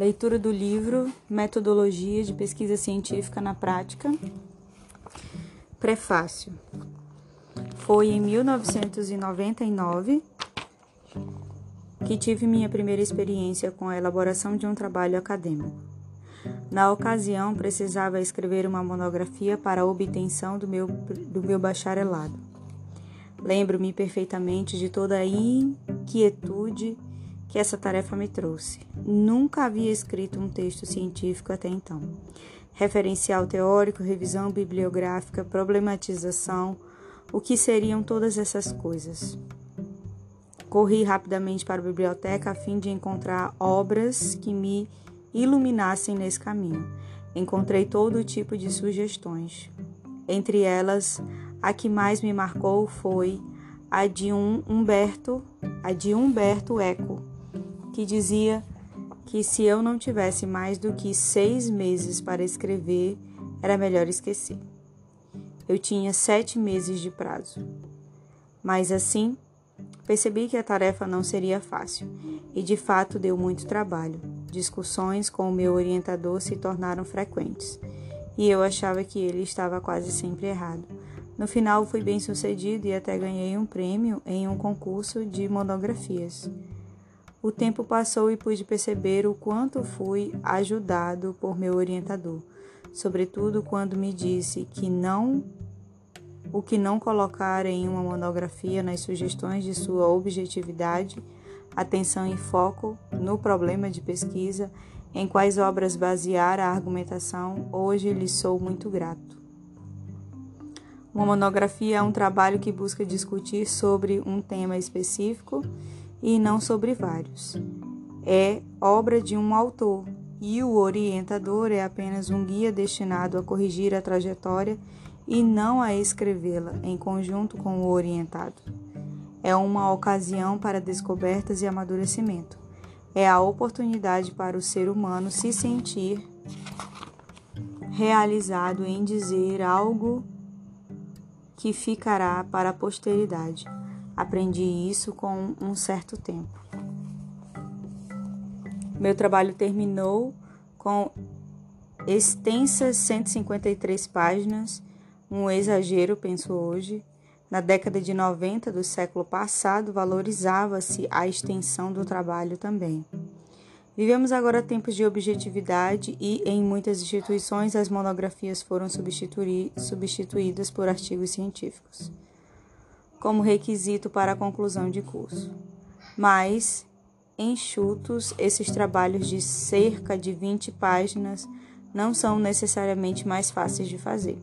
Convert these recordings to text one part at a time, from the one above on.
Leitura do livro Metodologia de Pesquisa Científica na Prática. Prefácio. Foi em 1999 que tive minha primeira experiência com a elaboração de um trabalho acadêmico. Na ocasião, precisava escrever uma monografia para a obtenção do meu, do meu bacharelado. Lembro-me perfeitamente de toda a inquietude que essa tarefa me trouxe. Nunca havia escrito um texto científico até então. Referencial teórico, revisão bibliográfica, problematização, o que seriam todas essas coisas? Corri rapidamente para a biblioteca a fim de encontrar obras que me iluminassem nesse caminho. Encontrei todo tipo de sugestões. Entre elas, a que mais me marcou foi a de um Humberto, a de Humberto Eco, que dizia que se eu não tivesse mais do que seis meses para escrever, era melhor esquecer. Eu tinha sete meses de prazo. Mas assim, percebi que a tarefa não seria fácil e de fato deu muito trabalho. Discussões com o meu orientador se tornaram frequentes e eu achava que ele estava quase sempre errado. No final, fui bem sucedido e até ganhei um prêmio em um concurso de monografias. O tempo passou e pude perceber o quanto fui ajudado por meu orientador, sobretudo quando me disse que não o que não colocar em uma monografia nas sugestões de sua objetividade, atenção e foco no problema de pesquisa, em quais obras basear a argumentação, hoje lhe sou muito grato. Uma monografia é um trabalho que busca discutir sobre um tema específico e não sobre vários. É obra de um autor e o orientador é apenas um guia destinado a corrigir a trajetória e não a escrevê-la em conjunto com o orientado. É uma ocasião para descobertas e amadurecimento. É a oportunidade para o ser humano se sentir realizado em dizer algo que ficará para a posteridade. Aprendi isso com um certo tempo. Meu trabalho terminou com extensas 153 páginas, um exagero, penso hoje. Na década de 90 do século passado, valorizava-se a extensão do trabalho também. Vivemos agora tempos de objetividade e, em muitas instituições, as monografias foram substituídas por artigos científicos como requisito para a conclusão de curso. Mas, enxutos, esses trabalhos de cerca de 20 páginas não são necessariamente mais fáceis de fazer.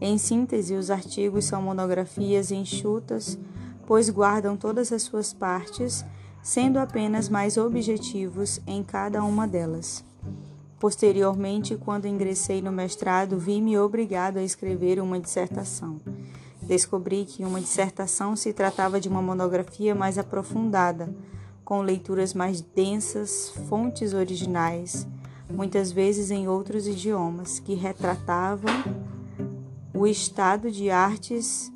Em síntese, os artigos são monografias enxutas, pois guardam todas as suas partes, sendo apenas mais objetivos em cada uma delas. Posteriormente, quando ingressei no mestrado, vi-me obrigado a escrever uma dissertação. Descobri que uma dissertação se tratava de uma monografia mais aprofundada, com leituras mais densas, fontes originais, muitas vezes em outros idiomas, que retratavam o estado de artes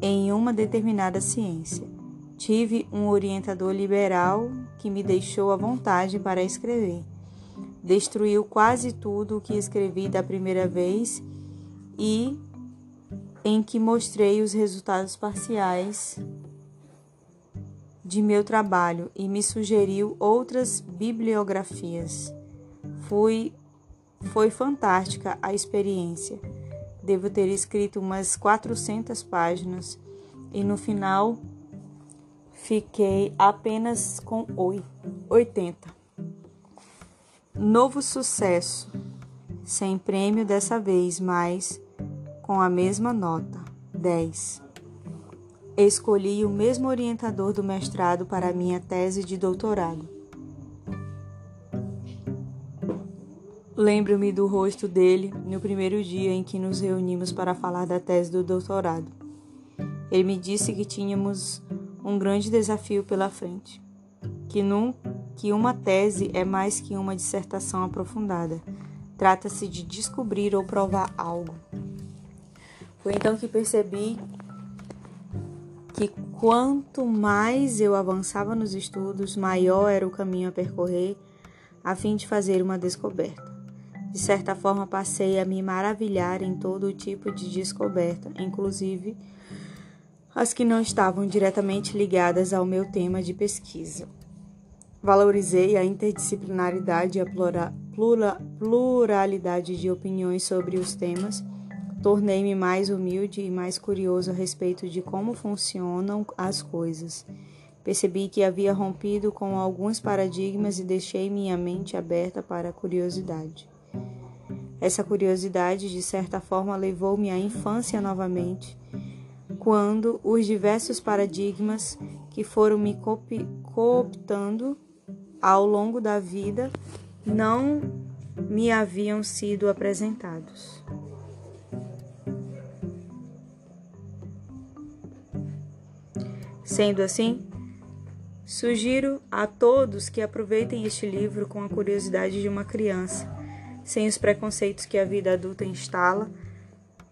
em uma determinada ciência. Tive um orientador liberal que me deixou à vontade para escrever. Destruiu quase tudo o que escrevi da primeira vez e em que mostrei os resultados parciais de meu trabalho e me sugeriu outras bibliografias. Fui, foi fantástica a experiência. Devo ter escrito umas 400 páginas e no final fiquei apenas com 80. Novo sucesso, sem prêmio dessa vez, mas com a mesma nota, 10. Escolhi o mesmo orientador do mestrado para minha tese de doutorado. Lembro-me do rosto dele no primeiro dia em que nos reunimos para falar da tese do doutorado. Ele me disse que tínhamos um grande desafio pela frente, que, num, que uma tese é mais que uma dissertação aprofundada. Trata-se de descobrir ou provar algo. Foi então que percebi que quanto mais eu avançava nos estudos, maior era o caminho a percorrer a fim de fazer uma descoberta. De certa forma, passei a me maravilhar em todo tipo de descoberta, inclusive as que não estavam diretamente ligadas ao meu tema de pesquisa. Valorizei a interdisciplinaridade e a pluralidade de opiniões sobre os temas. Tornei-me mais humilde e mais curioso a respeito de como funcionam as coisas. Percebi que havia rompido com alguns paradigmas e deixei minha mente aberta para a curiosidade. Essa curiosidade, de certa forma, levou-me à infância novamente, quando os diversos paradigmas que foram me cooptando ao longo da vida não me haviam sido apresentados. Sendo assim, sugiro a todos que aproveitem este livro com a curiosidade de uma criança, sem os preconceitos que a vida adulta instala.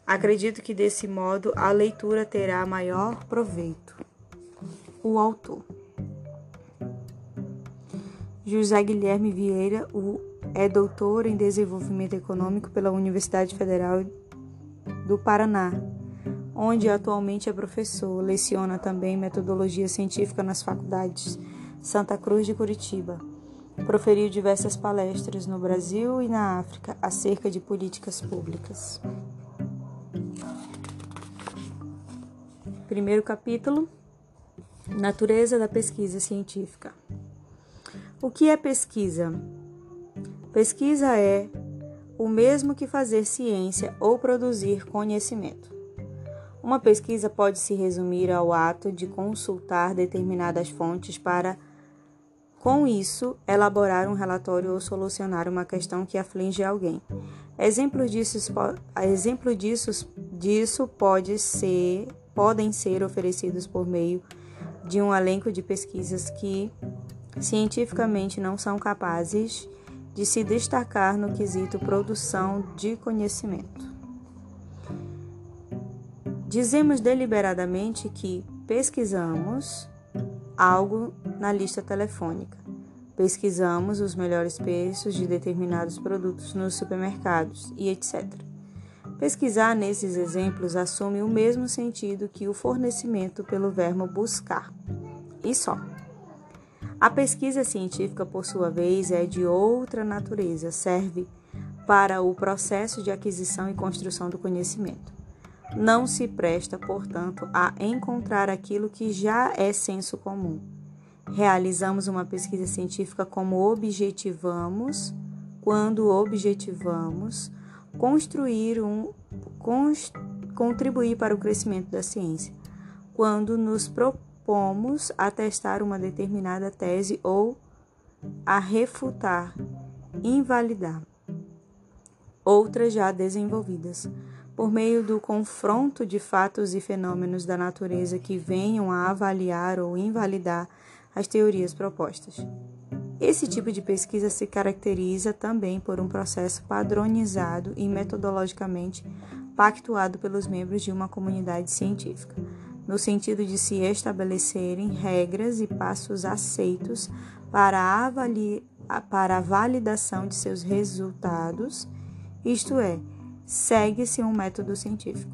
Acredito que desse modo a leitura terá maior proveito. O autor. José Guilherme Vieira é doutor em desenvolvimento econômico pela Universidade Federal do Paraná, onde atualmente é professor. Leciona também metodologia científica nas faculdades Santa Cruz de Curitiba. Proferiu diversas palestras no Brasil e na África acerca de políticas públicas. Primeiro capítulo: Natureza da pesquisa científica. O que é pesquisa? Pesquisa é o mesmo que fazer ciência ou produzir conhecimento. Uma pesquisa pode se resumir ao ato de consultar determinadas fontes para, com isso, elaborar um relatório ou solucionar uma questão que aflige alguém. Exemplos disso, exemplo disso, disso pode ser, podem ser oferecidos por meio de um elenco de pesquisas que cientificamente não são capazes de se destacar no quesito produção de conhecimento. Dizemos deliberadamente que pesquisamos algo na lista telefônica. Pesquisamos os melhores preços de determinados produtos nos supermercados e etc. Pesquisar nesses exemplos assume o mesmo sentido que o fornecimento pelo verbo buscar. E só. A pesquisa científica, por sua vez, é de outra natureza, serve para o processo de aquisição e construção do conhecimento. Não se presta, portanto, a encontrar aquilo que já é senso comum. Realizamos uma pesquisa científica como objetivamos, quando objetivamos construir um contribuir para o crescimento da ciência, quando nos propomos pomos a testar uma determinada tese ou a refutar, invalidar outras já desenvolvidas, por meio do confronto de fatos e fenômenos da natureza que venham a avaliar ou invalidar as teorias propostas. Esse tipo de pesquisa se caracteriza também por um processo padronizado e metodologicamente pactuado pelos membros de uma comunidade científica no sentido de se estabelecerem regras e passos aceitos para a, avali para a validação de seus resultados, isto é, segue-se um método científico.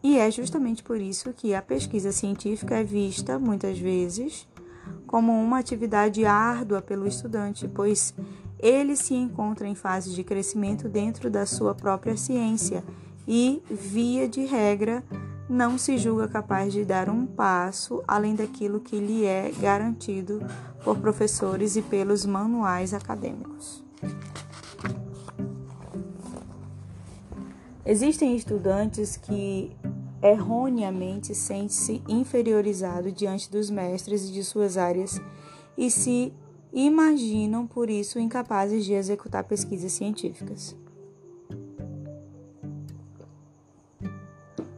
E é justamente por isso que a pesquisa científica é vista, muitas vezes, como uma atividade árdua pelo estudante, pois ele se encontra em fase de crescimento dentro da sua própria ciência e, via de regra, não se julga capaz de dar um passo além daquilo que lhe é garantido por professores e pelos manuais acadêmicos. Existem estudantes que erroneamente sentem-se inferiorizados diante dos mestres e de suas áreas e se imaginam por isso incapazes de executar pesquisas científicas.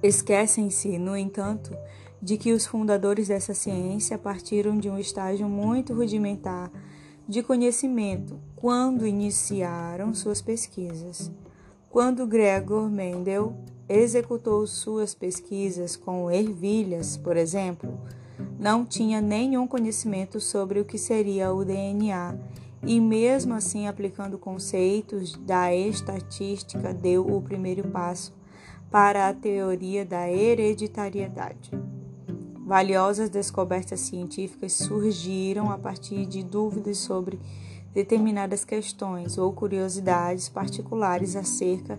Esquecem-se, no entanto, de que os fundadores dessa ciência partiram de um estágio muito rudimentar de conhecimento quando iniciaram suas pesquisas. Quando Gregor Mendel executou suas pesquisas com ervilhas, por exemplo, não tinha nenhum conhecimento sobre o que seria o DNA e, mesmo assim, aplicando conceitos da estatística, deu o primeiro passo para a teoria da hereditariedade. Valiosas descobertas científicas surgiram a partir de dúvidas sobre determinadas questões ou curiosidades particulares acerca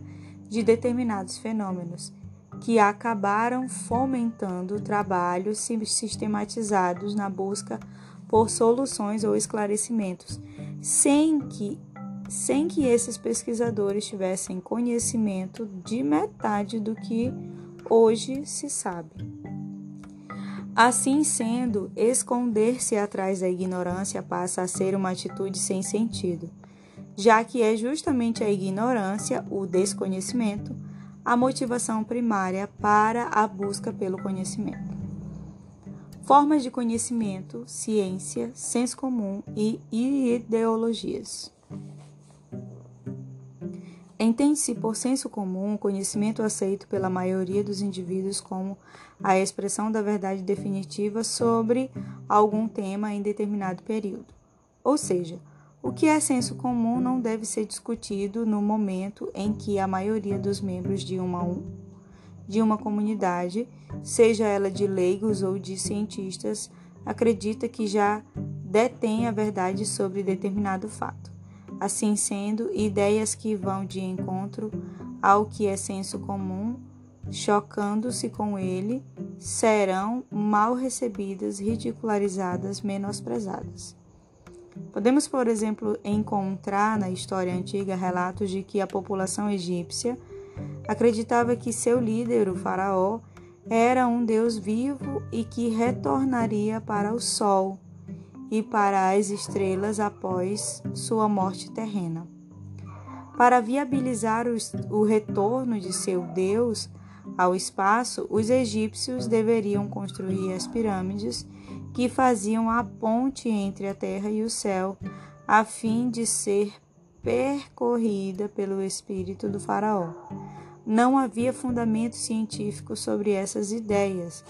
de determinados fenômenos, que acabaram fomentando trabalhos sistematizados na busca por soluções ou esclarecimentos, sem que sem que esses pesquisadores tivessem conhecimento de metade do que hoje se sabe. Assim sendo, esconder-se atrás da ignorância passa a ser uma atitude sem sentido, já que é justamente a ignorância, o desconhecimento, a motivação primária para a busca pelo conhecimento. Formas de conhecimento, ciência, senso comum e ideologias. Entende-se por senso comum o conhecimento aceito pela maioria dos indivíduos como a expressão da verdade definitiva sobre algum tema em determinado período. Ou seja, o que é senso comum não deve ser discutido no momento em que a maioria dos membros de uma, de uma comunidade, seja ela de leigos ou de cientistas, acredita que já detém a verdade sobre determinado fato. Assim sendo, ideias que vão de encontro ao que é senso comum, chocando-se com ele, serão mal recebidas, ridicularizadas, menosprezadas. Podemos, por exemplo, encontrar na história antiga relatos de que a população egípcia acreditava que seu líder, o Faraó, era um Deus vivo e que retornaria para o sol e para as estrelas após sua morte terrena. Para viabilizar o retorno de seu Deus ao espaço, os egípcios deveriam construir as pirâmides que faziam a ponte entre a terra e o céu, a fim de ser percorrida pelo espírito do Faraó. Não havia fundamento científico sobre essas ideias,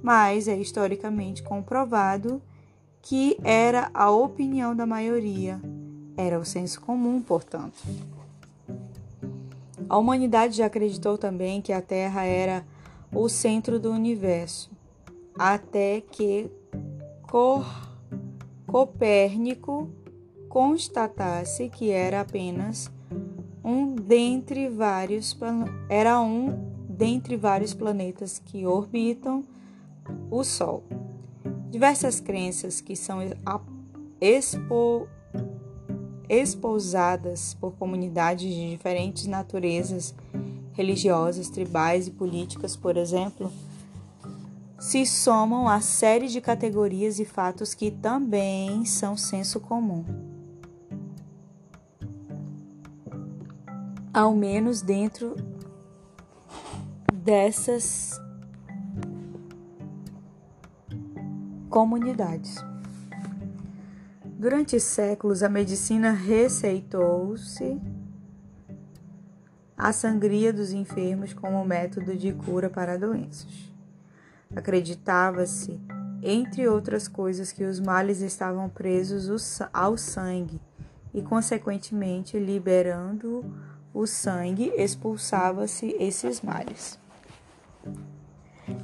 mas é historicamente comprovado que era a opinião da maioria, era o senso comum, portanto. A humanidade já acreditou também que a Terra era o centro do universo, até que Cor Copérnico constatasse que era apenas um dentre vários era um dentre vários planetas que orbitam o Sol. Diversas crenças que são expo, expousadas por comunidades de diferentes naturezas religiosas, tribais e políticas, por exemplo, se somam a série de categorias e fatos que também são senso comum. Ao menos dentro dessas comunidades. Durante séculos, a medicina receitou-se a sangria dos enfermos como método de cura para doenças. Acreditava-se, entre outras coisas, que os males estavam presos ao sangue e, consequentemente, liberando o sangue, expulsava-se esses males.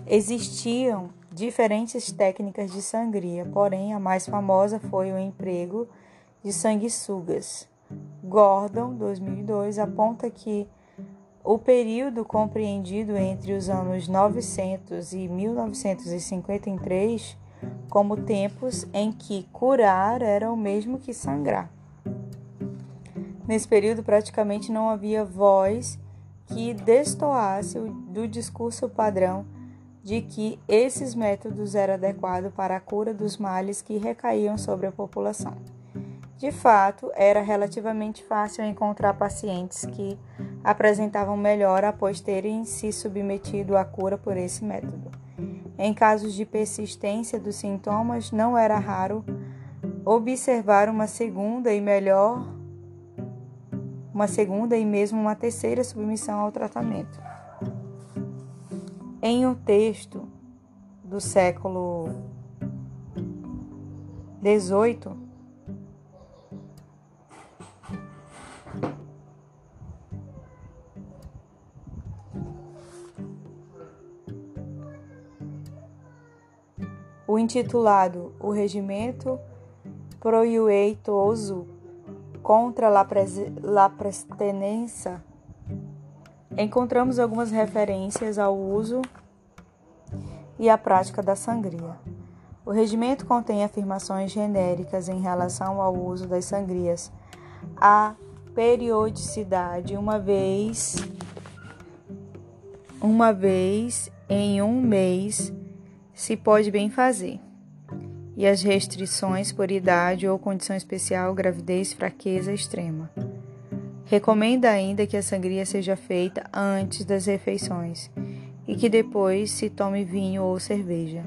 Existiam diferentes técnicas de sangria, porém a mais famosa foi o emprego de sanguessugas. Gordon, 2002, aponta que o período compreendido entre os anos 900 e 1953 como tempos em que curar era o mesmo que sangrar. Nesse período, praticamente não havia voz que destoasse do discurso padrão de que esses métodos eram adequados para a cura dos males que recaíam sobre a população. De fato, era relativamente fácil encontrar pacientes que apresentavam melhor após terem se submetido à cura por esse método. Em casos de persistência dos sintomas, não era raro observar uma segunda e melhor uma segunda e mesmo uma terceira submissão ao tratamento em um texto do século XVIII, o intitulado O Regimento Proiueitoso contra la, la Prestenência encontramos algumas referências ao uso e à prática da sangria. O regimento contém afirmações genéricas em relação ao uso das sangrias, a periodicidade uma vez uma vez em um mês se pode bem fazer. E as restrições por idade ou condição especial, gravidez, fraqueza extrema. Recomenda ainda que a sangria seja feita antes das refeições e que depois se tome vinho ou cerveja.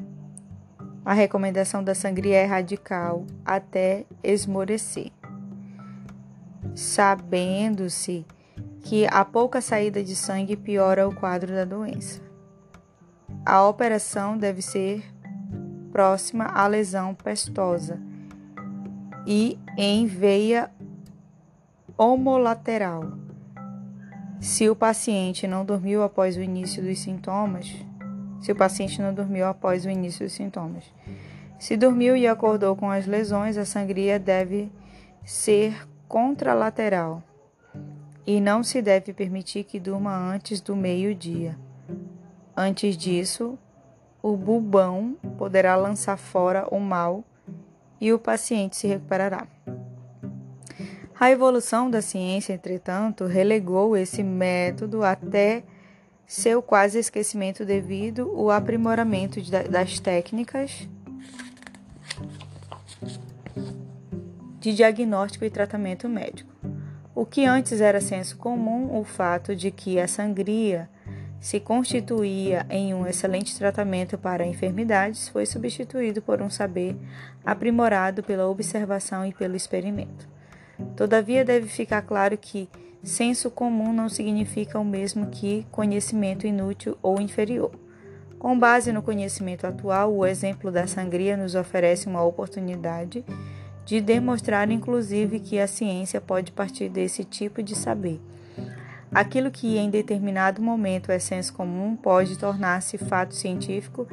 A recomendação da sangria é radical até esmorecer. Sabendo-se que a pouca saída de sangue piora o quadro da doença. A operação deve ser próxima à lesão pestosa e em veia homolateral. Se o paciente não dormiu após o início dos sintomas, se o paciente não dormiu após o início dos sintomas. Se dormiu e acordou com as lesões, a sangria deve ser contralateral e não se deve permitir que durma antes do meio-dia. Antes disso, o bubão poderá lançar fora o mal e o paciente se recuperará. A evolução da ciência, entretanto, relegou esse método até seu quase esquecimento devido ao aprimoramento das técnicas de diagnóstico e tratamento médico. O que antes era senso comum, o fato de que a sangria se constituía em um excelente tratamento para enfermidades, foi substituído por um saber aprimorado pela observação e pelo experimento. Todavia, deve ficar claro que senso comum não significa o mesmo que conhecimento inútil ou inferior. Com base no conhecimento atual, o exemplo da sangria nos oferece uma oportunidade de demonstrar, inclusive, que a ciência pode partir desse tipo de saber Aquilo que em determinado momento é senso comum pode tornar-se fato científico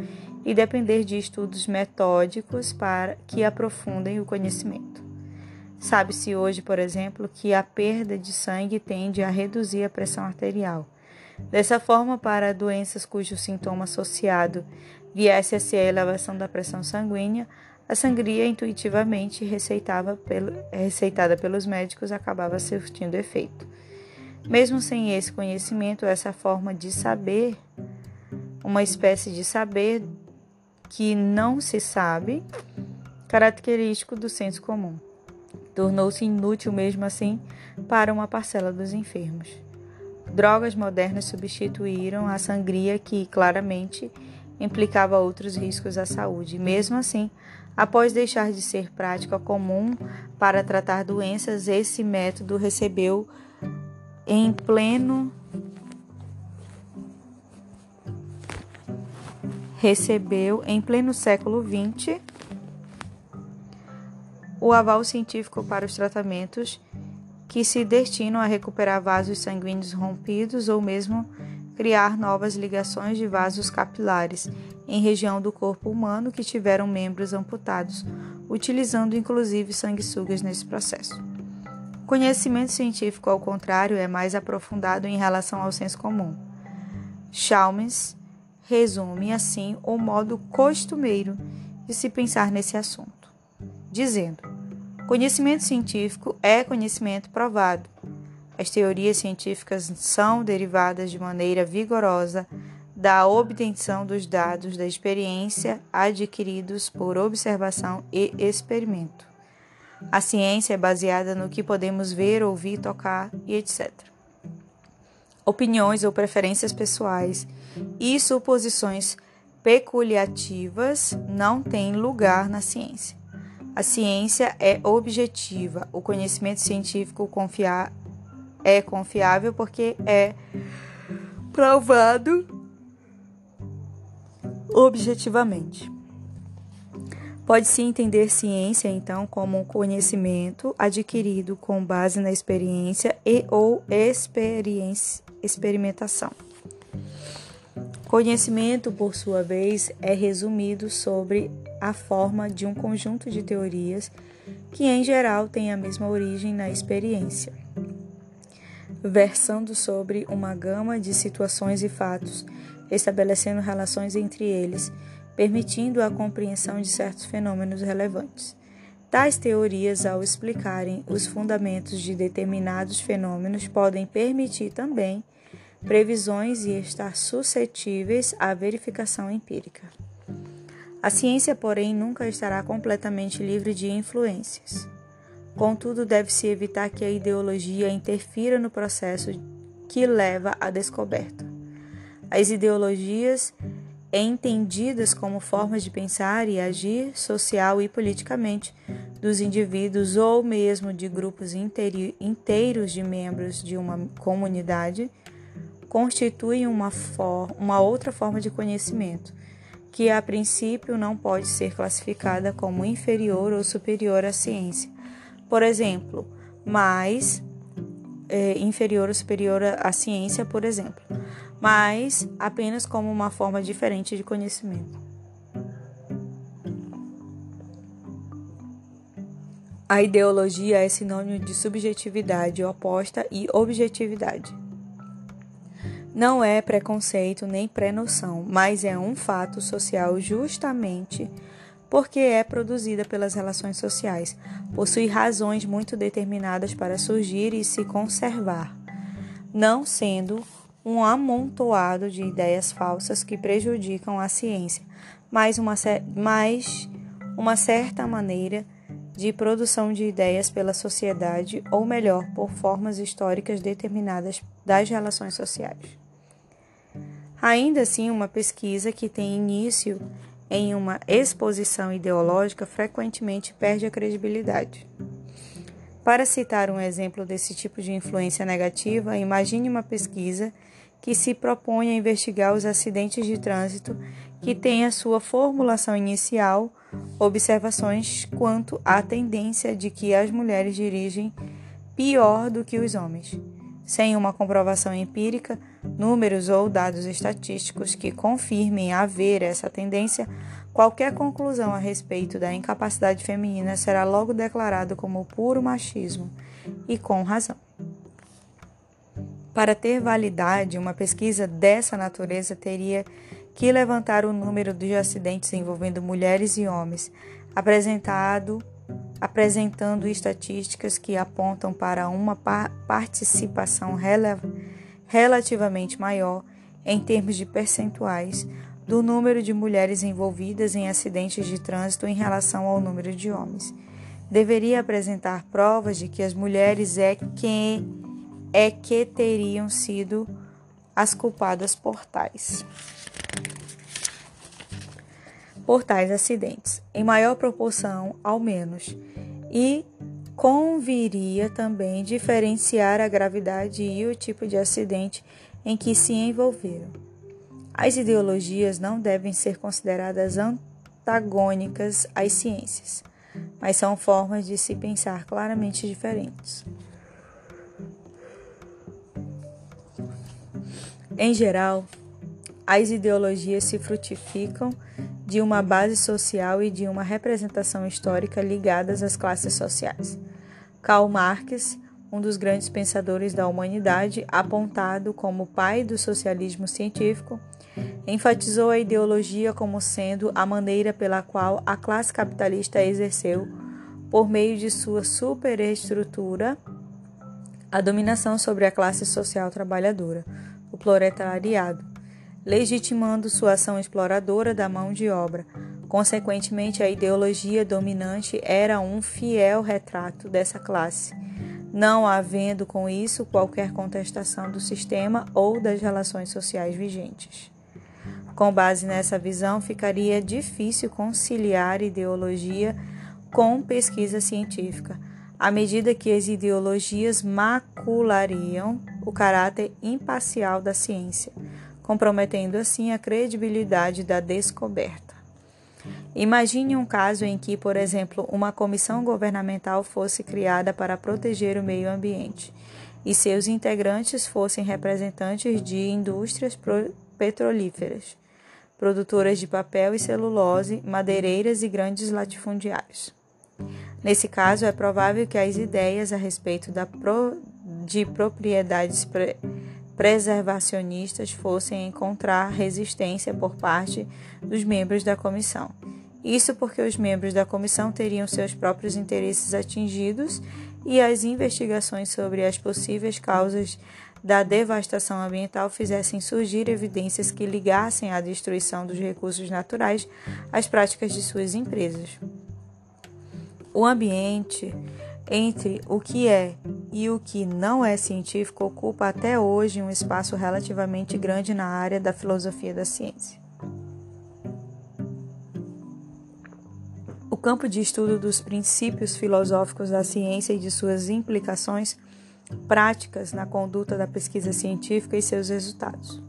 e depender de estudos metódicos para que aprofundem o conhecimento. Sabe-se hoje, por exemplo, que a perda de sangue tende a reduzir a pressão arterial. Dessa forma, para doenças cujo sintoma associado viesse a ser a elevação da pressão sanguínea, a sangria intuitivamente pelo, receitada pelos médicos acabava surtindo efeito. Mesmo sem esse conhecimento, essa forma de saber, uma espécie de saber que não se sabe, característico do senso comum, tornou-se inútil mesmo assim para uma parcela dos enfermos. Drogas modernas substituíram a sangria que claramente implicava outros riscos à saúde. Mesmo assim, após deixar de ser prática comum para tratar doenças, esse método recebeu em pleno recebeu em pleno século XX o aval científico para os tratamentos que se destinam a recuperar vasos sanguíneos rompidos ou mesmo criar novas ligações de vasos capilares em região do corpo humano que tiveram membros amputados, utilizando inclusive sanguessugas nesse processo. O conhecimento científico, ao contrário, é mais aprofundado em relação ao senso comum. Chalmers resume assim o modo costumeiro de se pensar nesse assunto, dizendo: conhecimento científico é conhecimento provado. As teorias científicas são derivadas de maneira vigorosa da obtenção dos dados da experiência adquiridos por observação e experimento. A ciência é baseada no que podemos ver, ouvir, tocar e etc. Opiniões ou preferências pessoais e suposições peculiativas não têm lugar na ciência. A ciência é objetiva, o conhecimento científico confiar é confiável porque é provado objetivamente. Pode-se entender ciência, então, como um conhecimento adquirido com base na experiência e ou experiência, experimentação. Conhecimento, por sua vez, é resumido sobre a forma de um conjunto de teorias que, em geral, têm a mesma origem na experiência, versando sobre uma gama de situações e fatos, estabelecendo relações entre eles, permitindo a compreensão de certos fenômenos relevantes. Tais teorias, ao explicarem os fundamentos de determinados fenômenos, podem permitir também previsões e estar suscetíveis à verificação empírica. A ciência, porém, nunca estará completamente livre de influências. Contudo, deve-se evitar que a ideologia interfira no processo que leva à descoberta. As ideologias entendidas como formas de pensar e agir social e politicamente dos indivíduos ou mesmo de grupos inteiros de membros de uma comunidade, constituem uma, uma outra forma de conhecimento, que a princípio não pode ser classificada como inferior ou superior à ciência. Por exemplo, mais é, inferior ou superior à ciência, por exemplo mas apenas como uma forma diferente de conhecimento. A ideologia é sinônimo de subjetividade oposta e objetividade. Não é preconceito nem pré-noção, mas é um fato social justamente porque é produzida pelas relações sociais. Possui razões muito determinadas para surgir e se conservar, não sendo um amontoado de ideias falsas que prejudicam a ciência, mas uma, mais uma certa maneira de produção de ideias pela sociedade, ou melhor, por formas históricas determinadas das relações sociais. Ainda assim, uma pesquisa que tem início em uma exposição ideológica frequentemente perde a credibilidade. Para citar um exemplo desse tipo de influência negativa, imagine uma pesquisa que se propõe a investigar os acidentes de trânsito que tem a sua formulação inicial observações quanto à tendência de que as mulheres dirigem pior do que os homens. Sem uma comprovação empírica, números ou dados estatísticos que confirmem haver essa tendência, qualquer conclusão a respeito da incapacidade feminina será logo declarado como puro machismo e com razão. Para ter validade, uma pesquisa dessa natureza teria que levantar o número de acidentes envolvendo mulheres e homens, apresentado, apresentando estatísticas que apontam para uma participação rel relativamente maior, em termos de percentuais, do número de mulheres envolvidas em acidentes de trânsito em relação ao número de homens. Deveria apresentar provas de que as mulheres é quem é que teriam sido as culpadas por tais. Por tais acidentes, em maior proporção, ao menos, e conviria também diferenciar a gravidade e o tipo de acidente em que se envolveram. As ideologias não devem ser consideradas antagônicas às ciências, mas são formas de se pensar claramente diferentes. Em geral, as ideologias se frutificam de uma base social e de uma representação histórica ligadas às classes sociais. Karl Marx, um dos grandes pensadores da humanidade, apontado como pai do socialismo científico, enfatizou a ideologia como sendo a maneira pela qual a classe capitalista exerceu, por meio de sua superestrutura, a dominação sobre a classe social trabalhadora o proletariado, legitimando sua ação exploradora da mão de obra. Consequentemente, a ideologia dominante era um fiel retrato dessa classe, não havendo com isso qualquer contestação do sistema ou das relações sociais vigentes. Com base nessa visão, ficaria difícil conciliar ideologia com pesquisa científica, à medida que as ideologias maculariam o caráter imparcial da ciência, comprometendo assim a credibilidade da descoberta. Imagine um caso em que, por exemplo, uma comissão governamental fosse criada para proteger o meio ambiente e seus integrantes fossem representantes de indústrias petrolíferas, produtoras de papel e celulose, madeireiras e grandes latifundiários. Nesse caso, é provável que as ideias a respeito da pro, de propriedades pre, preservacionistas fossem encontrar resistência por parte dos membros da comissão. Isso porque os membros da comissão teriam seus próprios interesses atingidos e as investigações sobre as possíveis causas da devastação ambiental fizessem surgir evidências que ligassem a destruição dos recursos naturais às práticas de suas empresas. O ambiente entre o que é e o que não é científico ocupa até hoje um espaço relativamente grande na área da filosofia da ciência. O campo de estudo dos princípios filosóficos da ciência e de suas implicações práticas na conduta da pesquisa científica e seus resultados.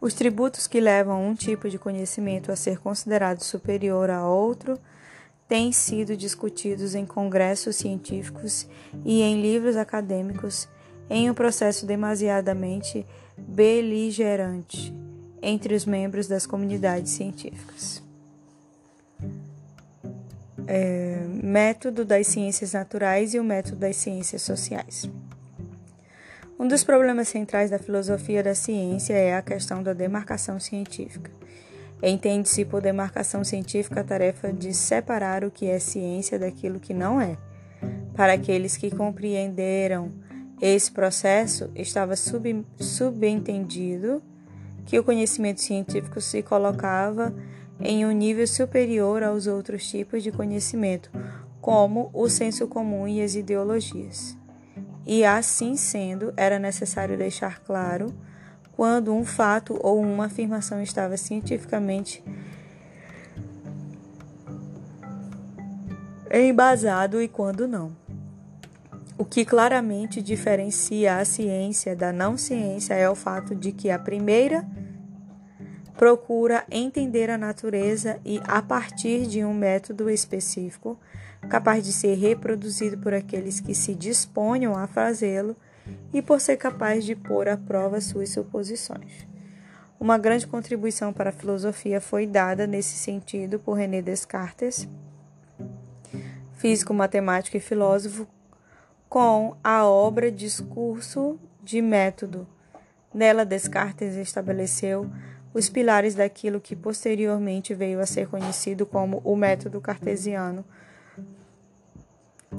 Os tributos que levam um tipo de conhecimento a ser considerado superior a outro têm sido discutidos em congressos científicos e em livros acadêmicos em um processo demasiadamente beligerante entre os membros das comunidades científicas é, método das ciências naturais e o método das ciências sociais. Um dos problemas centrais da filosofia da ciência é a questão da demarcação científica. Entende-se por demarcação científica a tarefa de separar o que é ciência daquilo que não é. Para aqueles que compreenderam esse processo, estava sub, subentendido que o conhecimento científico se colocava em um nível superior aos outros tipos de conhecimento, como o senso comum e as ideologias. E assim sendo, era necessário deixar claro quando um fato ou uma afirmação estava cientificamente embasado e quando não. O que claramente diferencia a ciência da não ciência é o fato de que a primeira procura entender a natureza e, a partir de um método específico, capaz de ser reproduzido por aqueles que se disponham a fazê-lo e por ser capaz de pôr à prova suas suposições. Uma grande contribuição para a filosofia foi dada nesse sentido por René Descartes, físico, matemático e filósofo, com a obra Discurso de Método. Nela, Descartes estabeleceu os pilares daquilo que posteriormente veio a ser conhecido como o método cartesiano,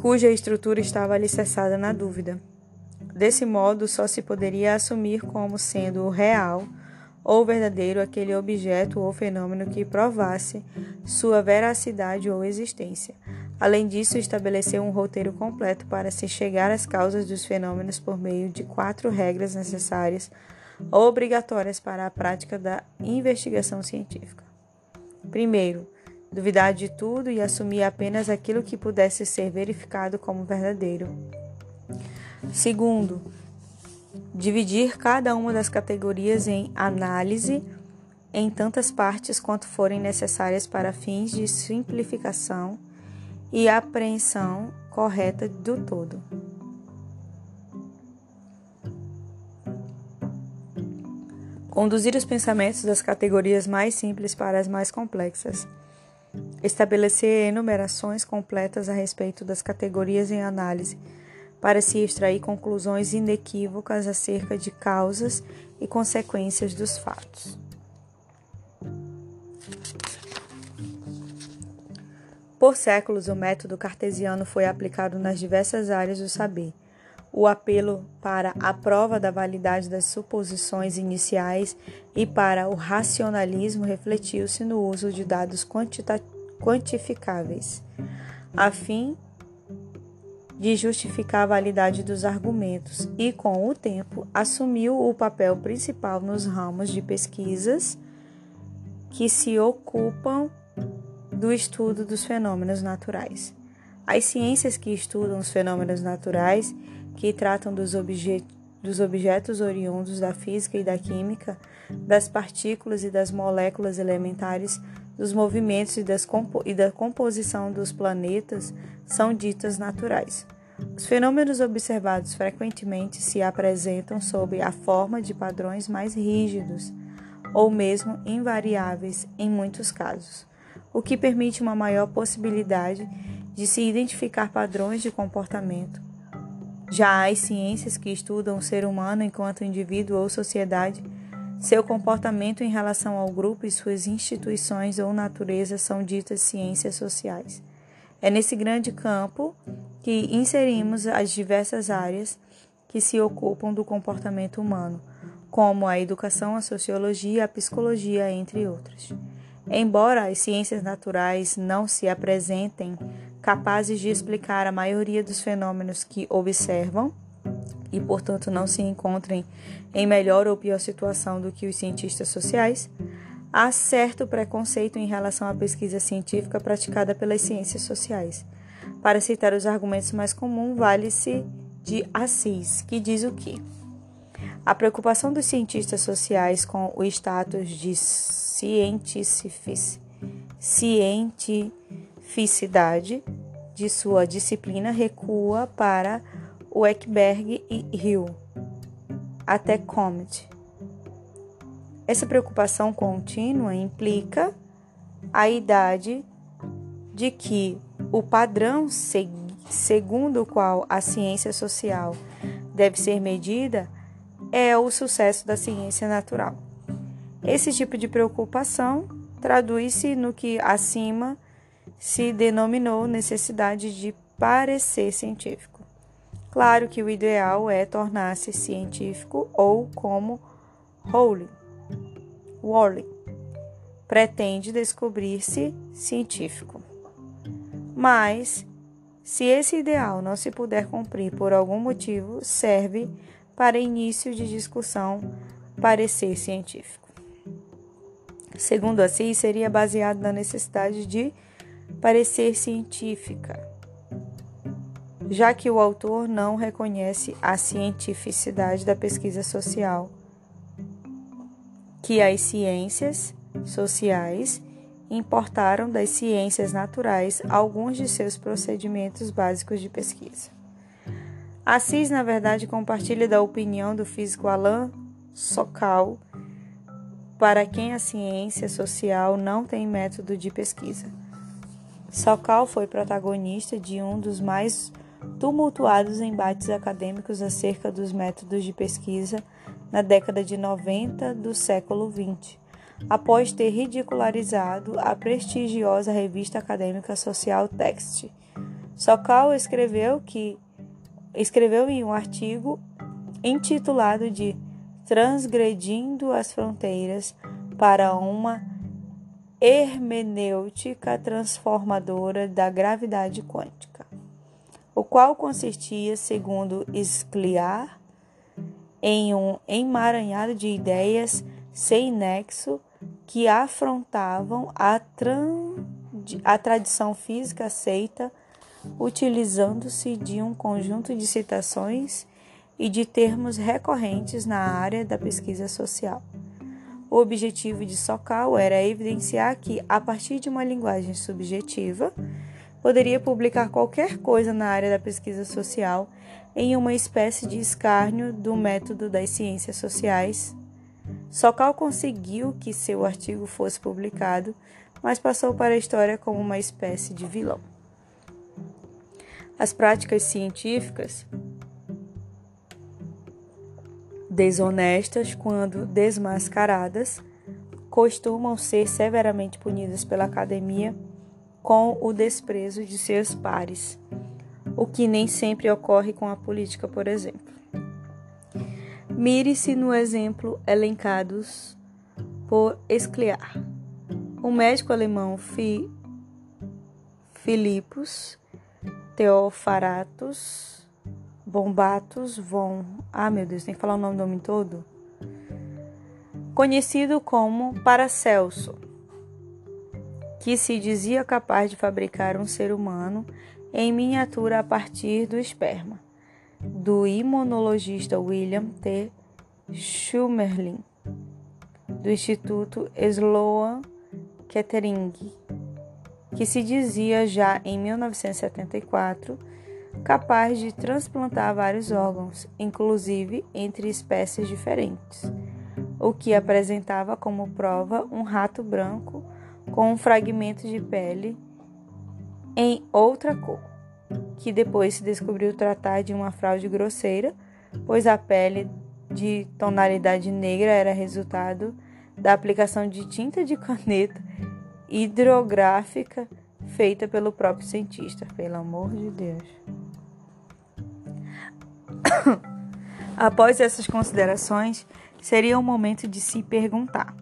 cuja estrutura estava alicerçada na dúvida. Desse modo, só se poderia assumir como sendo real ou verdadeiro aquele objeto ou fenômeno que provasse sua veracidade ou existência. Além disso, estabeleceu um roteiro completo para se chegar às causas dos fenômenos por meio de quatro regras necessárias obrigatórias para a prática da investigação científica. Primeiro, duvidar de tudo e assumir apenas aquilo que pudesse ser verificado como verdadeiro. Segundo, dividir cada uma das categorias em análise em tantas partes quanto forem necessárias para fins de simplificação e apreensão correta do todo. Conduzir os pensamentos das categorias mais simples para as mais complexas. Estabelecer enumerações completas a respeito das categorias em análise, para se extrair conclusões inequívocas acerca de causas e consequências dos fatos. Por séculos, o método cartesiano foi aplicado nas diversas áreas do saber o apelo para a prova da validade das suposições iniciais e para o racionalismo refletiu-se no uso de dados quantificáveis, a fim de justificar a validade dos argumentos e, com o tempo, assumiu o papel principal nos ramos de pesquisas que se ocupam do estudo dos fenômenos naturais. As ciências que estudam os fenômenos naturais que tratam dos, obje dos objetos oriundos da física e da química, das partículas e das moléculas elementares, dos movimentos e, compo e da composição dos planetas, são ditas naturais. Os fenômenos observados frequentemente se apresentam sob a forma de padrões mais rígidos ou mesmo invariáveis em muitos casos, o que permite uma maior possibilidade de se identificar padrões de comportamento. Já as ciências que estudam o ser humano enquanto indivíduo ou sociedade, seu comportamento em relação ao grupo e suas instituições ou natureza são ditas ciências sociais. É nesse grande campo que inserimos as diversas áreas que se ocupam do comportamento humano, como a educação, a sociologia, a psicologia, entre outras. Embora as ciências naturais não se apresentem capazes de explicar a maioria dos fenômenos que observam, e, portanto, não se encontrem em melhor ou pior situação do que os cientistas sociais, há certo preconceito em relação à pesquisa científica praticada pelas ciências sociais. Para citar os argumentos mais comuns, vale-se de Assis, que diz o que? A preocupação dos cientistas sociais com o status de cientificidade de sua disciplina recua para Weckberg e Hill, até Comet. Essa preocupação contínua implica a idade de que o padrão segundo o qual a ciência social deve ser medida é o sucesso da ciência natural. Esse tipo de preocupação traduz-se no que acima se denominou necessidade de parecer científico. Claro que o ideal é tornar-se científico ou como Rowling, Worley pretende descobrir-se científico. Mas, se esse ideal não se puder cumprir por algum motivo, serve para início de discussão parecer científico. Segundo assim, seria baseado na necessidade de parecer científica, já que o autor não reconhece a cientificidade da pesquisa social, que as ciências sociais importaram das ciências naturais alguns de seus procedimentos básicos de pesquisa. Assis, na verdade, compartilha da opinião do físico Alain Sokal, para quem a ciência social não tem método de pesquisa. Sokal foi protagonista de um dos mais tumultuados embates acadêmicos acerca dos métodos de pesquisa na década de 90 do século XX, após ter ridicularizado a prestigiosa revista acadêmica social Text. Sokal escreveu que escreveu em um artigo intitulado de Transgredindo as Fronteiras para uma hermenêutica transformadora da gravidade quântica, qual consistia, segundo Scliar, em um emaranhado de ideias sem nexo que afrontavam a, a tradição física aceita utilizando-se de um conjunto de citações e de termos recorrentes na área da pesquisa social. O objetivo de Sokal era evidenciar que, a partir de uma linguagem subjetiva, poderia publicar qualquer coisa na área da pesquisa social em uma espécie de escárnio do método das ciências sociais. Sokal conseguiu que seu artigo fosse publicado, mas passou para a história como uma espécie de vilão. As práticas científicas desonestas, quando desmascaradas, costumam ser severamente punidas pela academia com o desprezo de seus pares, o que nem sempre ocorre com a política, por exemplo. Mire-se no exemplo elencados por Escliar. O médico alemão Fi Philippus Teofaratus Bombatus von. Ah, meu Deus, tem que falar o nome do homem todo? Conhecido como Paracelso, que se dizia capaz de fabricar um ser humano em miniatura a partir do esperma, do imunologista William T. Schumerlin, do Instituto Sloan Kettering que se dizia já em 1974 capaz de transplantar vários órgãos, inclusive entre espécies diferentes, o que apresentava como prova um rato branco com um fragmento de pele em outra cor, que depois se descobriu tratar de uma fraude grosseira, pois a pele de tonalidade negra era resultado da aplicação de tinta de caneta hidrográfica feita pelo próprio cientista, pelo amor de Deus. Após essas considerações, seria o momento de se perguntar: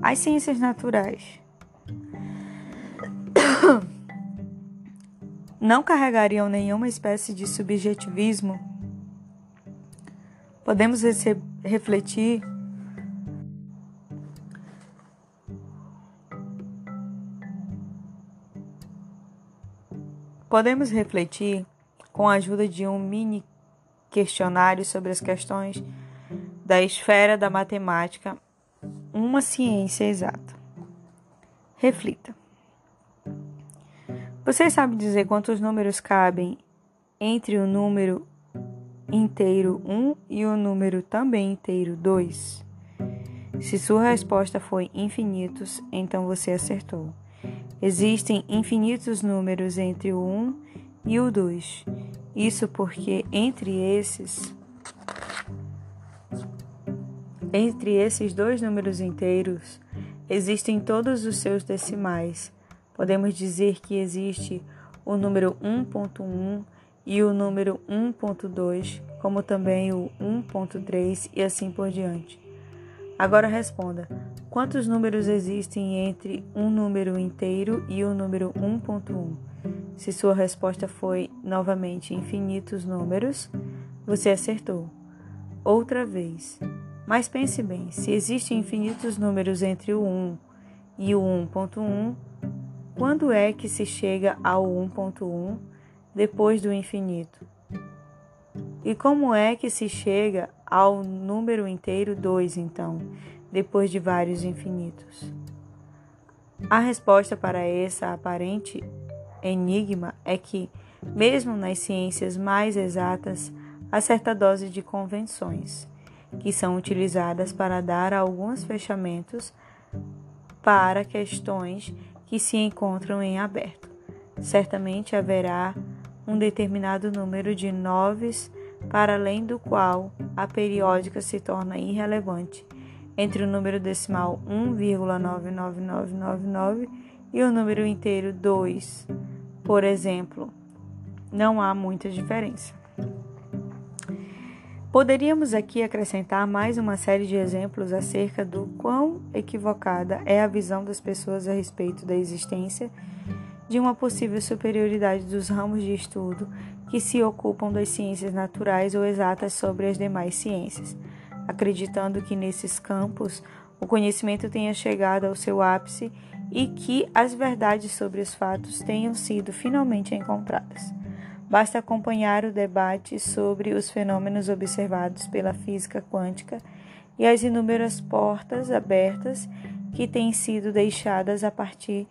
as ciências naturais não carregariam nenhuma espécie de subjetivismo? Podemos refletir Podemos refletir com a ajuda de um mini questionário sobre as questões da esfera da matemática, uma ciência exata. Reflita. Você sabe dizer quantos números cabem entre o número inteiro 1 e o número também inteiro 2? Se sua resposta foi infinitos, então você acertou. Existem infinitos números entre o 1 e o 2. Isso porque entre esses entre esses dois números inteiros existem todos os seus decimais. Podemos dizer que existe o número 1.1 e o número 1.2, como também o 1.3 e assim por diante. Agora responda: quantos números existem entre um número inteiro e o número 1.1? Se sua resposta foi novamente infinitos números, você acertou. Outra vez. Mas pense bem: se existem infinitos números entre o 1 e o 1.1, quando é que se chega ao 1.1 depois do infinito? E como é que se chega ao número inteiro 2, então, depois de vários infinitos? A resposta para essa aparente enigma é que, mesmo nas ciências mais exatas, há certa dose de convenções, que são utilizadas para dar alguns fechamentos para questões que se encontram em aberto. Certamente haverá um determinado número de noves para além do qual a periódica se torna irrelevante, entre o número decimal 1,99999 e o número inteiro 2, por exemplo, não há muita diferença. Poderíamos aqui acrescentar mais uma série de exemplos acerca do quão equivocada é a visão das pessoas a respeito da existência de uma possível superioridade dos ramos de estudo que se ocupam das ciências naturais ou exatas sobre as demais ciências, acreditando que nesses campos o conhecimento tenha chegado ao seu ápice e que as verdades sobre os fatos tenham sido finalmente encontradas. Basta acompanhar o debate sobre os fenômenos observados pela física quântica e as inúmeras portas abertas que têm sido deixadas a partir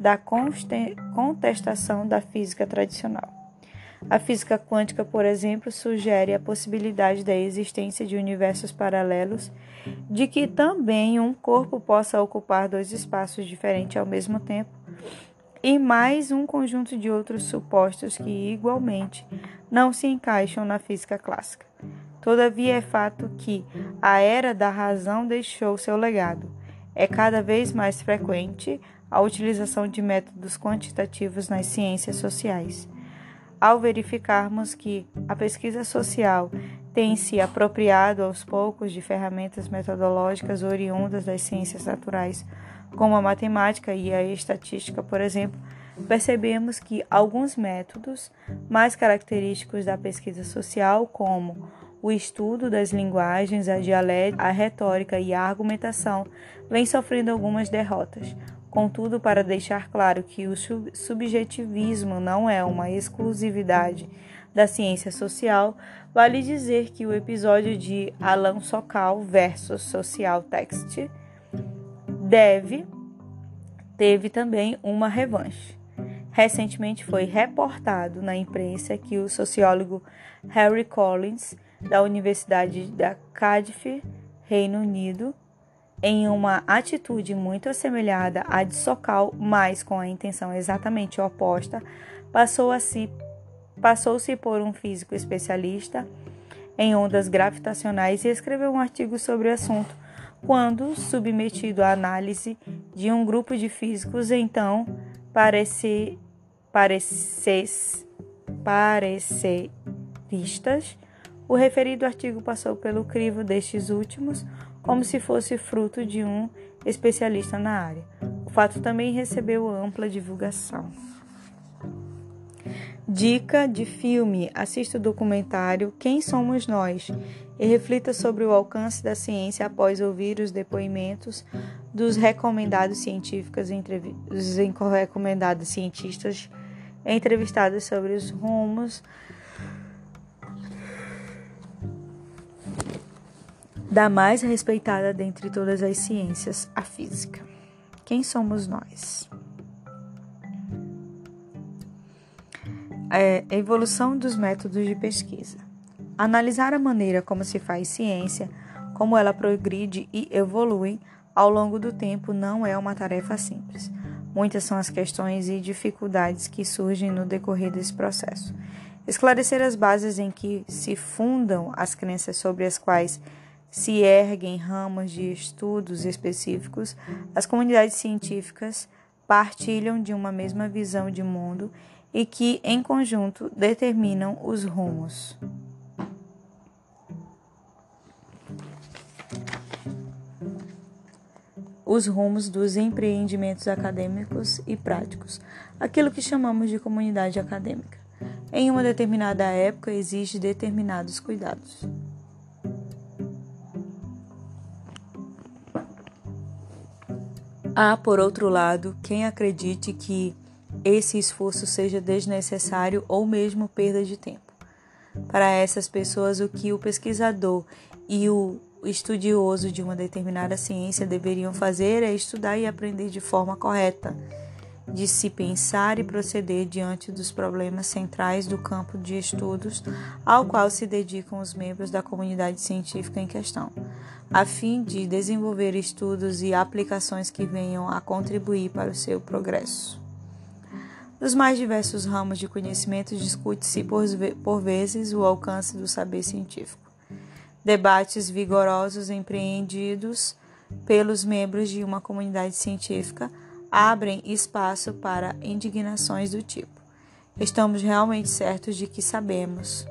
da contestação da física tradicional. A física quântica, por exemplo, sugere a possibilidade da existência de universos paralelos, de que também um corpo possa ocupar dois espaços diferentes ao mesmo tempo, e mais um conjunto de outros supostos que, igualmente, não se encaixam na física clássica. Todavia, é fato que a era da razão deixou seu legado. É cada vez mais frequente a utilização de métodos quantitativos nas ciências sociais ao verificarmos que a pesquisa social tem se apropriado aos poucos de ferramentas metodológicas oriundas das ciências naturais, como a matemática e a estatística, por exemplo, percebemos que alguns métodos mais característicos da pesquisa social, como o estudo das linguagens, a dialética, a retórica e a argumentação, vêm sofrendo algumas derrotas. Contudo, para deixar claro que o subjetivismo não é uma exclusividade da ciência social, vale dizer que o episódio de Alan Sokal versus Social Text deve teve também uma revanche. Recentemente foi reportado na imprensa que o sociólogo Harry Collins, da Universidade da Cardiff, Reino Unido, em uma atitude muito assemelhada à de Sokal, mas com a intenção exatamente oposta, passou a se passou-se por um físico especialista em ondas gravitacionais e escreveu um artigo sobre o assunto. Quando submetido à análise de um grupo de físicos, então parece, pareces, pareceristas, o referido artigo passou pelo crivo destes últimos, como se fosse fruto de um especialista na área. O fato também recebeu ampla divulgação. Dica de filme: assista o documentário Quem Somos Nós e reflita sobre o alcance da ciência após ouvir os depoimentos dos recomendados científicos, dos recomendados cientistas entrevistados sobre os rumos da mais respeitada dentre todas as ciências, a física. Quem somos nós? é, evolução dos métodos de pesquisa. Analisar a maneira como se faz ciência, como ela progride e evolui ao longo do tempo não é uma tarefa simples. Muitas são as questões e dificuldades que surgem no decorrer desse processo. Esclarecer as bases em que se fundam as crenças sobre as quais se erguem ramos de estudos específicos, as comunidades científicas partilham de uma mesma visão de mundo e que, em conjunto, determinam os rumos. Os rumos dos empreendimentos acadêmicos e práticos, aquilo que chamamos de comunidade acadêmica. Em uma determinada época, exige determinados cuidados. Há, por outro lado, quem acredite que esse esforço seja desnecessário ou mesmo perda de tempo. Para essas pessoas, o que o pesquisador e o estudioso de uma determinada ciência deveriam fazer é estudar e aprender de forma correta, de se pensar e proceder diante dos problemas centrais do campo de estudos ao qual se dedicam os membros da comunidade científica em questão, a fim de desenvolver estudos e aplicações que venham a contribuir para o seu progresso. Nos mais diversos ramos de conhecimento, discute-se por, vezes o alcance do saber científico. Debates vigorosos empreendidos pelos membros de uma comunidade científica abrem espaço para indignações do tipo: Estamos realmente certos de que sabemos?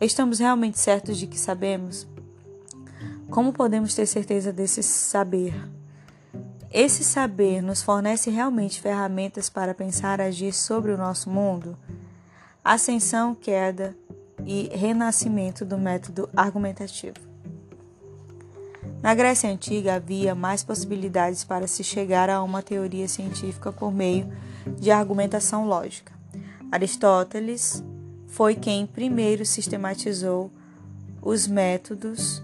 Estamos realmente certos de que sabemos? Como podemos ter certeza desse saber? Esse saber nos fornece realmente ferramentas para pensar e agir sobre o nosso mundo? Ascensão, queda e renascimento do método argumentativo. Na Grécia Antiga havia mais possibilidades para se chegar a uma teoria científica por meio de argumentação lógica. Aristóteles foi quem primeiro sistematizou os métodos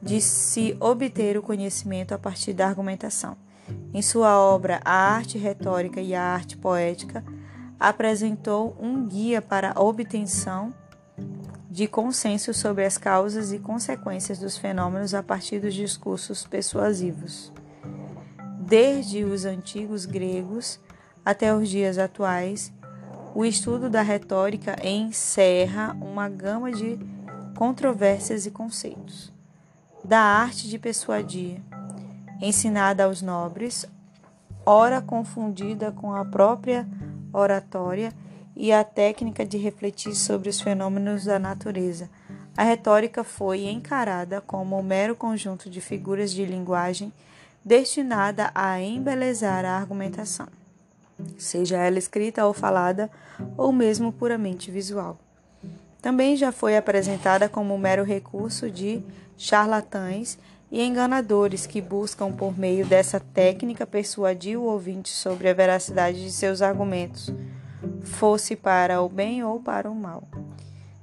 de se obter o conhecimento a partir da argumentação. Em sua obra A Arte Retórica e a Arte Poética, apresentou um guia para a obtenção de consenso sobre as causas e consequências dos fenômenos a partir dos discursos persuasivos. Desde os antigos gregos até os dias atuais, o estudo da retórica encerra uma gama de controvérsias e conceitos. Da arte de persuadir, ensinada aos nobres, ora confundida com a própria oratória e a técnica de refletir sobre os fenômenos da natureza. A retórica foi encarada como um mero conjunto de figuras de linguagem destinada a embelezar a argumentação, seja ela escrita ou falada, ou mesmo puramente visual. Também já foi apresentada como um mero recurso de charlatães e enganadores que buscam, por meio dessa técnica, persuadir o ouvinte sobre a veracidade de seus argumentos, fosse para o bem ou para o mal.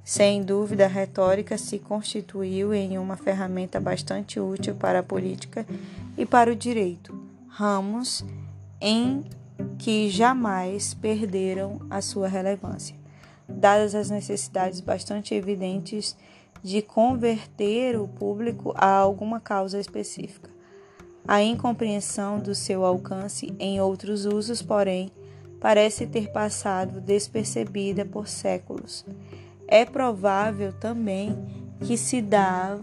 Sem dúvida, a retórica se constituiu em uma ferramenta bastante útil para a política e para o direito, ramos em que jamais perderam a sua relevância, dadas as necessidades bastante evidentes de converter o público a alguma causa específica. A incompreensão do seu alcance em outros usos, porém, parece ter passado despercebida por séculos. É provável também que se dá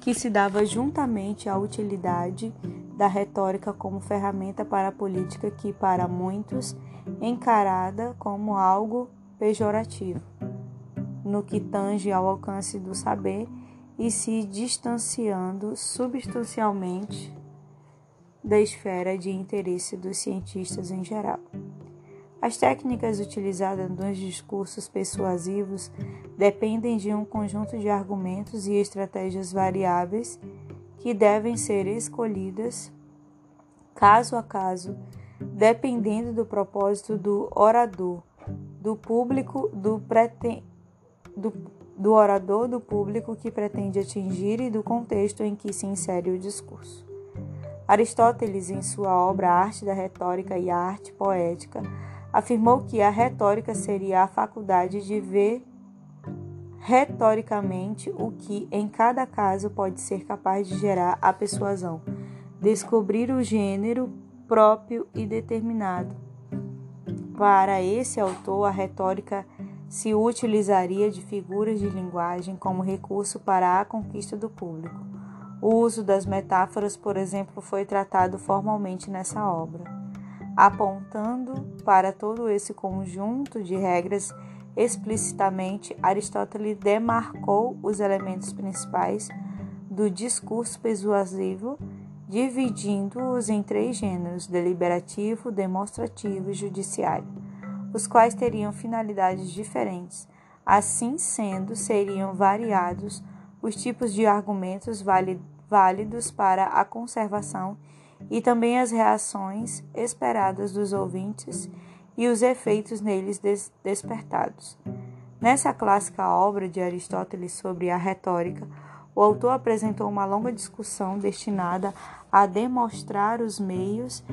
que se dava juntamente à utilidade da retórica como ferramenta para a política que para muitos encarada como algo pejorativo no que tange ao alcance do saber e se distanciando substancialmente da esfera de interesse dos cientistas em geral. As técnicas utilizadas nos discursos persuasivos dependem de um conjunto de argumentos e estratégias variáveis que devem ser escolhidas caso a caso, dependendo do propósito do orador, do público, do, do, do orador, do público que pretende atingir e do contexto em que se insere o discurso. Aristóteles, em sua obra Arte da Retórica e a Arte Poética, afirmou que a retórica seria a faculdade de ver retoricamente o que em cada caso pode ser capaz de gerar a persuasão, descobrir o gênero próprio e determinado. Para esse autor, a retórica se utilizaria de figuras de linguagem como recurso para a conquista do público. O uso das metáforas, por exemplo, foi tratado formalmente nessa obra. Apontando para todo esse conjunto de regras explicitamente, Aristóteles demarcou os elementos principais do discurso persuasivo, dividindo-os em três gêneros: deliberativo, demonstrativo e judiciário, os quais teriam finalidades diferentes. Assim sendo, seriam variados os tipos de argumentos válidos para a conservação e também as reações esperadas dos ouvintes e os efeitos neles des despertados. Nessa clássica obra de Aristóteles sobre a retórica, o autor apresentou uma longa discussão destinada a demonstrar os meios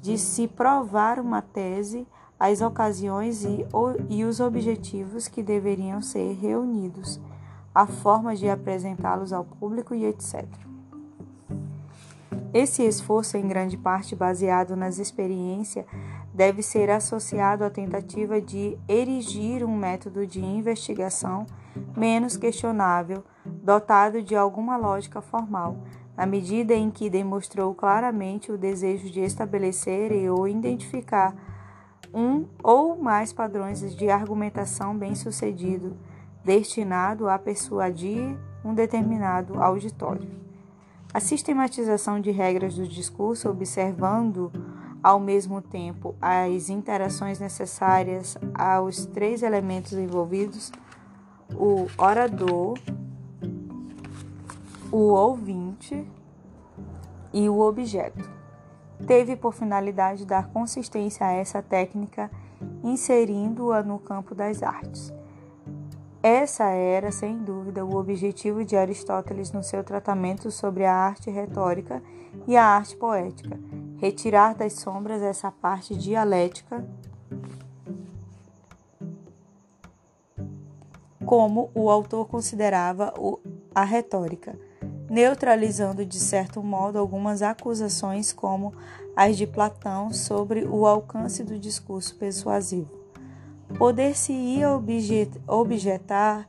de se provar uma tese, as ocasiões e, e os objetivos que deveriam ser reunidos a forma de apresentá-los ao público e etc. Esse esforço, em grande parte baseado nas experiências, deve ser associado à tentativa de erigir um método de investigação menos questionável, dotado de alguma lógica formal, na medida em que demonstrou claramente o desejo de estabelecer e ou identificar um ou mais padrões de argumentação bem-sucedido destinado a persuadir um determinado auditório. A sistematização de regras do discurso, observando ao mesmo tempo as interações necessárias aos três elementos envolvidos, o orador, o ouvinte e o objeto. Teve por finalidade dar consistência a essa técnica, inserindo-a no campo das artes. Essa era, sem dúvida, o objetivo de Aristóteles no seu tratamento sobre a arte retórica e a arte poética: retirar das sombras essa parte dialética, como o autor considerava a retórica, neutralizando de certo modo algumas acusações, como as de Platão, sobre o alcance do discurso persuasivo. Poder-se-ia objetar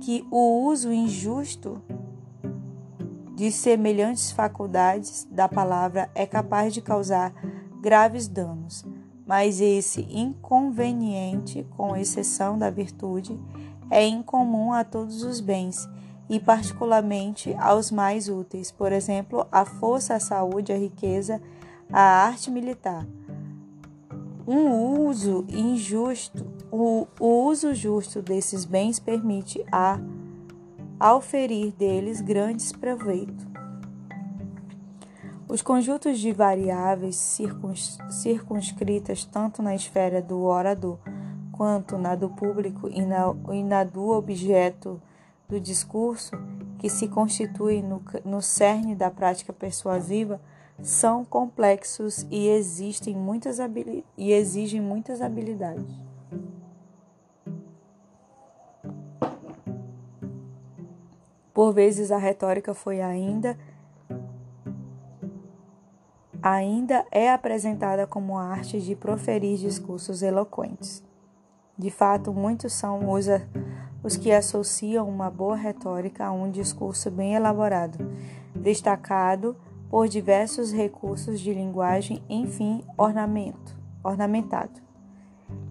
que o uso injusto de semelhantes faculdades da palavra é capaz de causar graves danos, mas esse inconveniente, com exceção da virtude, é incomum a todos os bens e particularmente aos mais úteis, por exemplo, a força, a saúde, a riqueza, a arte militar um uso injusto, o, o uso justo desses bens permite a auferir deles grandes proveitos. Os conjuntos de variáveis circuns, circunscritas tanto na esfera do orador quanto na do público e na, e na do objeto do discurso, que se constitui no, no cerne da prática persuasiva, são complexos e, existem muitas e exigem muitas habilidades. Por vezes a retórica foi ainda ainda é apresentada como a arte de proferir discursos eloquentes. De fato, muitos são os, os que associam uma boa retórica a um discurso bem elaborado, destacado por diversos recursos de linguagem, enfim, ornamento, ornamentado.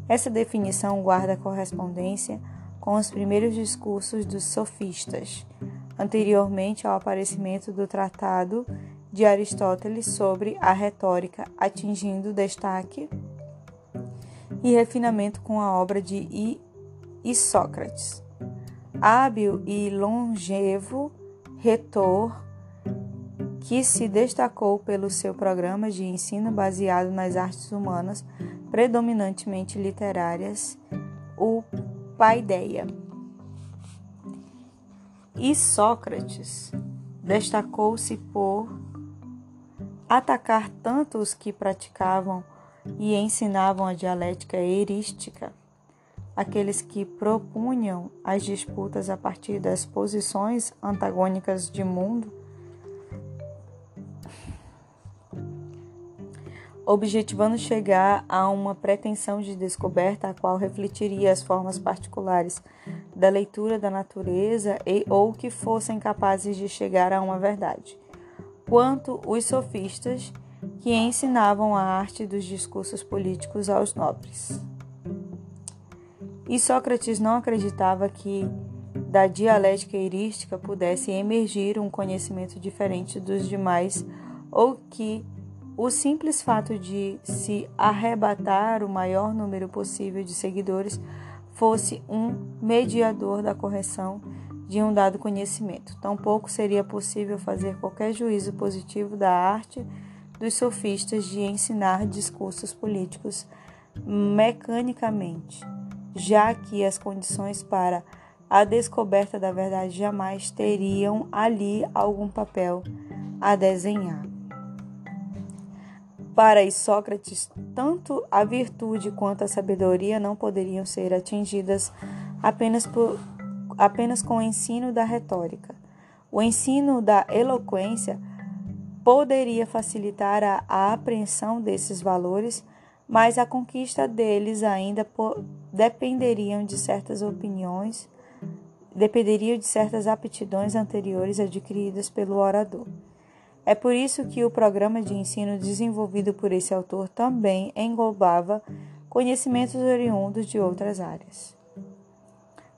Essa definição guarda correspondência com os primeiros discursos dos sofistas, anteriormente ao aparecimento do Tratado de Aristóteles sobre a retórica, atingindo destaque e refinamento com a obra de Isócrates. Hábil e longevo retor que se destacou pelo seu programa de ensino baseado nas artes humanas, predominantemente literárias, o Paideia. E Sócrates destacou-se por atacar tanto os que praticavam e ensinavam a dialética erística, aqueles que propunham as disputas a partir das posições antagônicas de mundo, objetivando chegar a uma pretensão de descoberta a qual refletiria as formas particulares da leitura da natureza e ou que fossem capazes de chegar a uma verdade quanto os sofistas que ensinavam a arte dos discursos políticos aos nobres. E Sócrates não acreditava que da dialética heurística pudesse emergir um conhecimento diferente dos demais ou que o simples fato de se arrebatar o maior número possível de seguidores fosse um mediador da correção de um dado conhecimento. Tampouco seria possível fazer qualquer juízo positivo da arte dos sofistas de ensinar discursos políticos mecanicamente, já que as condições para a descoberta da verdade jamais teriam ali algum papel a desenhar. Para Sócrates, tanto a virtude quanto a sabedoria não poderiam ser atingidas apenas por apenas com o ensino da retórica. O ensino da eloquência poderia facilitar a, a apreensão desses valores, mas a conquista deles ainda dependeriam de certas opiniões, dependeriam de certas aptidões anteriores adquiridas pelo orador. É por isso que o programa de ensino desenvolvido por esse autor também englobava conhecimentos oriundos de outras áreas.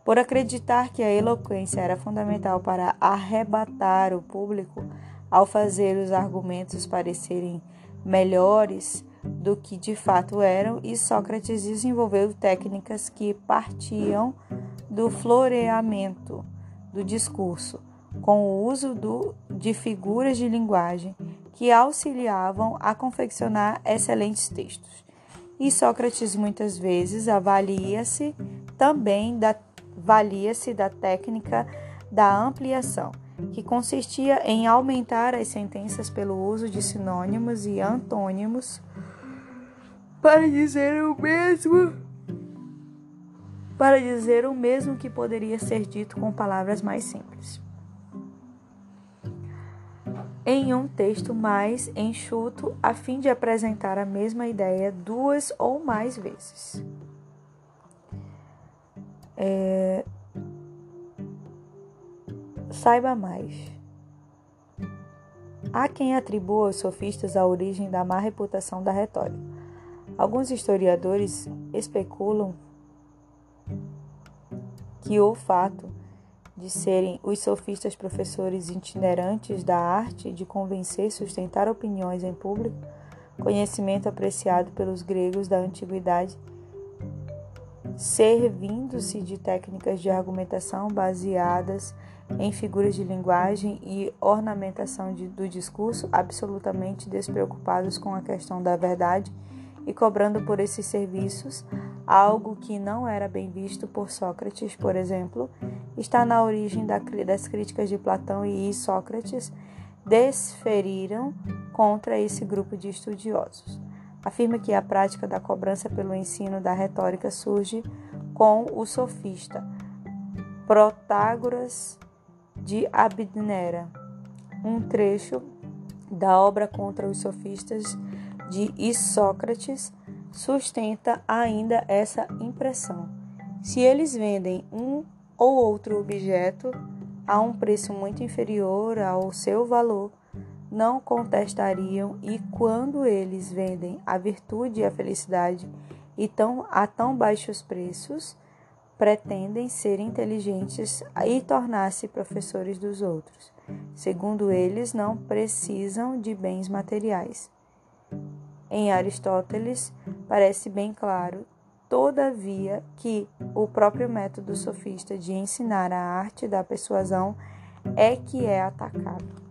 Por acreditar que a eloquência era fundamental para arrebatar o público ao fazer os argumentos parecerem melhores do que de fato eram, e Sócrates desenvolveu técnicas que partiam do floreamento do discurso, com o uso do, de figuras de linguagem que auxiliavam a confeccionar excelentes textos. E Sócrates muitas vezes avalia-se também da valia-se da técnica da ampliação, que consistia em aumentar as sentenças pelo uso de sinônimos e antônimos para dizer o mesmo para dizer o mesmo que poderia ser dito com palavras mais simples. Em um texto mais enxuto, a fim de apresentar a mesma ideia duas ou mais vezes. É... Saiba mais. Há quem atribua aos sofistas a origem da má reputação da retórica. Alguns historiadores especulam que o fato de serem os sofistas professores itinerantes da arte de convencer e sustentar opiniões em público, conhecimento apreciado pelos gregos da antiguidade, servindo-se de técnicas de argumentação baseadas em figuras de linguagem e ornamentação de, do discurso, absolutamente despreocupados com a questão da verdade e cobrando por esses serviços algo que não era bem visto por Sócrates, por exemplo, está na origem da, das críticas de Platão e Sócrates desferiram contra esse grupo de estudiosos. Afirma que a prática da cobrança pelo ensino da retórica surge com o sofista Protágoras de Abdera, um trecho da obra contra os sofistas de Isócrates sustenta ainda essa impressão. Se eles vendem um ou outro objeto a um preço muito inferior ao seu valor, não contestariam, e quando eles vendem a virtude e a felicidade e tão, a tão baixos preços, pretendem ser inteligentes e tornar-se professores dos outros. Segundo eles, não precisam de bens materiais. Em Aristóteles, parece bem claro, todavia, que o próprio método sofista de ensinar a arte da persuasão é que é atacado.